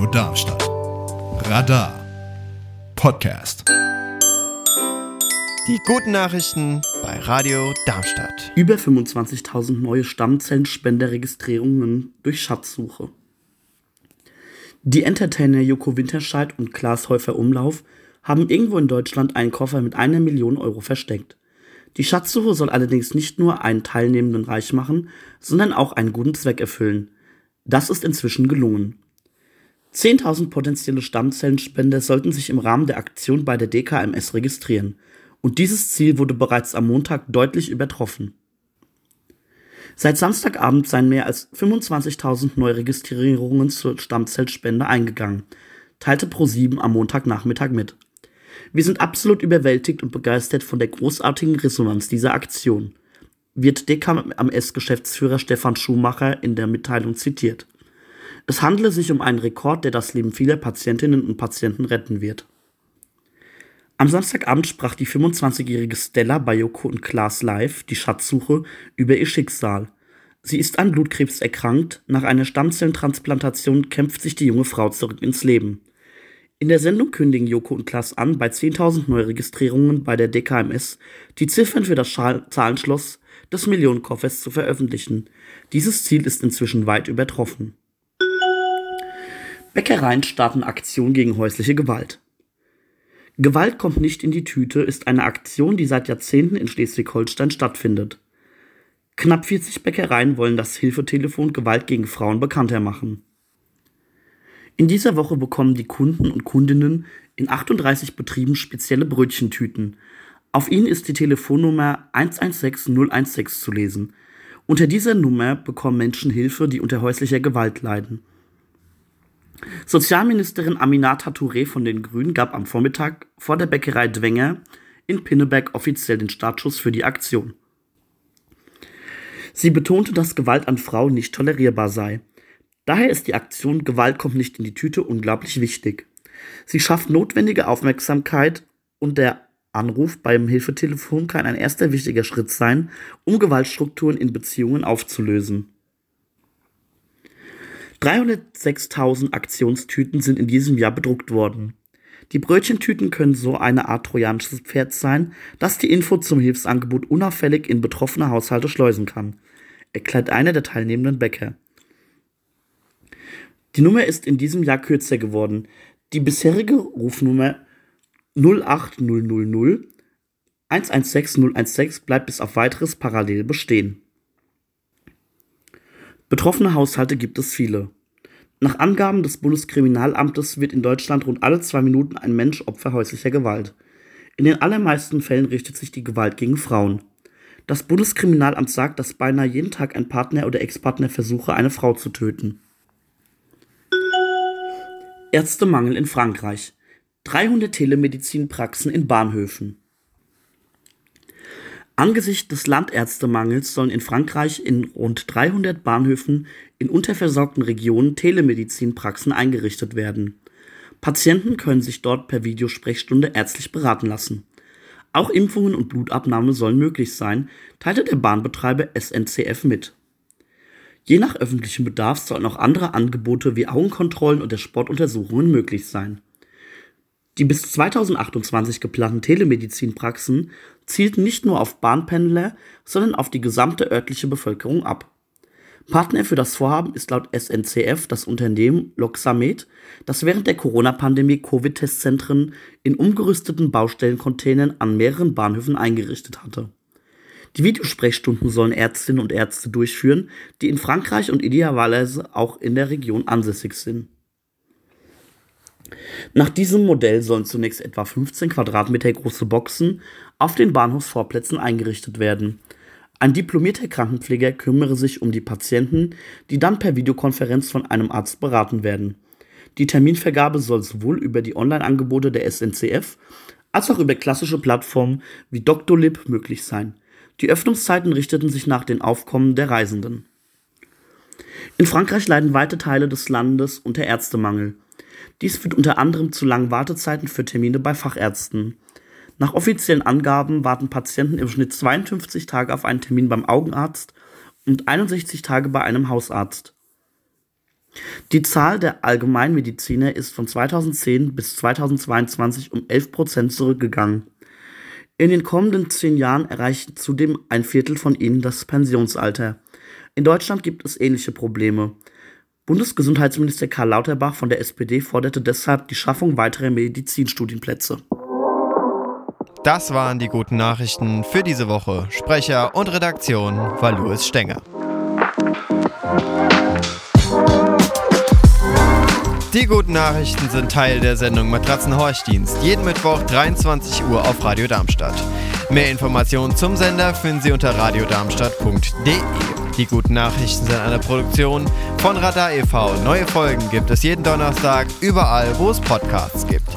Radio Darmstadt. Radar Podcast. Die guten Nachrichten bei Radio Darmstadt. Über 25.000 neue Stammzellenspenderregistrierungen durch Schatzsuche. Die Entertainer Joko Winterscheid und Klaas Häufer Umlauf haben irgendwo in Deutschland einen Koffer mit einer Million Euro versteckt. Die Schatzsuche soll allerdings nicht nur einen Teilnehmenden reich machen, sondern auch einen guten Zweck erfüllen. Das ist inzwischen gelungen. 10.000 potenzielle Stammzellenspender sollten sich im Rahmen der Aktion bei der DKMS registrieren. Und dieses Ziel wurde bereits am Montag deutlich übertroffen. Seit Samstagabend seien mehr als 25.000 Neuregistrierungen zur Stammzellspende eingegangen, teilte ProSieben am Montagnachmittag mit. Wir sind absolut überwältigt und begeistert von der großartigen Resonanz dieser Aktion, wird DKMS-Geschäftsführer Stefan Schumacher in der Mitteilung zitiert. Es handele sich um einen Rekord, der das Leben vieler Patientinnen und Patienten retten wird. Am Samstagabend sprach die 25-jährige Stella bei Joko und Klaas live, die Schatzsuche, über ihr Schicksal. Sie ist an Blutkrebs erkrankt, nach einer Stammzellentransplantation kämpft sich die junge Frau zurück ins Leben. In der Sendung kündigen Joko und Klaas an, bei 10.000 Neuregistrierungen bei der DKMS die Ziffern für das Zahlenschloss des Millionenkoffers zu veröffentlichen. Dieses Ziel ist inzwischen weit übertroffen. Bäckereien starten Aktion gegen häusliche Gewalt. Gewalt kommt nicht in die Tüte ist eine Aktion, die seit Jahrzehnten in Schleswig-Holstein stattfindet. Knapp 40 Bäckereien wollen das Hilfetelefon Gewalt gegen Frauen bekannter machen. In dieser Woche bekommen die Kunden und Kundinnen in 38 Betrieben spezielle Brötchentüten. Auf ihnen ist die Telefonnummer 116 016 zu lesen. Unter dieser Nummer bekommen Menschen Hilfe, die unter häuslicher Gewalt leiden. Sozialministerin Aminata Touré von den Grünen gab am Vormittag vor der Bäckerei Dwenger in Pinneberg offiziell den Startschuss für die Aktion. Sie betonte, dass Gewalt an Frauen nicht tolerierbar sei. Daher ist die Aktion Gewalt kommt nicht in die Tüte unglaublich wichtig. Sie schafft notwendige Aufmerksamkeit und der Anruf beim Hilfetelefon kann ein erster wichtiger Schritt sein, um Gewaltstrukturen in Beziehungen aufzulösen. 306.000 Aktionstüten sind in diesem Jahr bedruckt worden. Die Brötchentüten können so eine Art trojanisches Pferd sein, das die Info zum Hilfsangebot unauffällig in betroffene Haushalte schleusen kann, erklärt einer der teilnehmenden Bäcker. Die Nummer ist in diesem Jahr kürzer geworden. Die bisherige Rufnummer 08000 116 016 bleibt bis auf weiteres parallel bestehen. Betroffene Haushalte gibt es viele. Nach Angaben des Bundeskriminalamtes wird in Deutschland rund alle zwei Minuten ein Mensch Opfer häuslicher Gewalt. In den allermeisten Fällen richtet sich die Gewalt gegen Frauen. Das Bundeskriminalamt sagt, dass beinahe jeden Tag ein Partner oder Ex-Partner versuche, eine Frau zu töten. Ärztemangel in Frankreich. 300 Telemedizinpraxen in Bahnhöfen. Angesichts des Landärztemangels sollen in Frankreich in rund 300 Bahnhöfen in unterversorgten Regionen Telemedizinpraxen eingerichtet werden. Patienten können sich dort per Videosprechstunde ärztlich beraten lassen. Auch Impfungen und Blutabnahme sollen möglich sein, teilte der Bahnbetreiber SNCF mit. Je nach öffentlichem Bedarf sollen auch andere Angebote wie Augenkontrollen oder Sportuntersuchungen möglich sein. Die bis 2028 geplanten Telemedizinpraxen zielten nicht nur auf Bahnpendler, sondern auf die gesamte örtliche Bevölkerung ab. Partner für das Vorhaben ist laut SNCF das Unternehmen Loxamed, das während der Corona-Pandemie Covid-Testzentren in umgerüsteten Baustellencontainern an mehreren Bahnhöfen eingerichtet hatte die Videosprechstunden sollen Ärztinnen und Ärzte durchführen, die in Frankreich und idealerweise auch in der Region ansässig sind. Nach diesem Modell sollen zunächst etwa 15 Quadratmeter große Boxen auf den Bahnhofsvorplätzen eingerichtet werden. Ein diplomierter Krankenpfleger kümmere sich um die Patienten, die dann per Videokonferenz von einem Arzt beraten werden. Die Terminvergabe soll sowohl über die Online-Angebote der SNCF als auch über klassische Plattformen wie Doctolib möglich sein. Die Öffnungszeiten richteten sich nach den Aufkommen der Reisenden. In Frankreich leiden weite Teile des Landes unter Ärztemangel. Dies führt unter anderem zu langen Wartezeiten für Termine bei Fachärzten. Nach offiziellen Angaben warten Patienten im Schnitt 52 Tage auf einen Termin beim Augenarzt und 61 Tage bei einem Hausarzt. Die Zahl der Allgemeinmediziner ist von 2010 bis 2022 um 11 Prozent zurückgegangen. In den kommenden zehn Jahren erreicht zudem ein Viertel von ihnen das Pensionsalter. In Deutschland gibt es ähnliche Probleme. Bundesgesundheitsminister Karl Lauterbach von der SPD forderte deshalb die Schaffung weiterer Medizinstudienplätze. Das waren die guten Nachrichten für diese Woche. Sprecher und Redaktion war Louis Stenger. Die guten Nachrichten sind Teil der Sendung Matratzenhorchdienst. Jeden Mittwoch 23 Uhr auf Radio Darmstadt. Mehr Informationen zum Sender finden Sie unter radiodarmstadt.de. Die guten Nachrichten sind eine Produktion von Radar e.V. Neue Folgen gibt es jeden Donnerstag überall, wo es Podcasts gibt.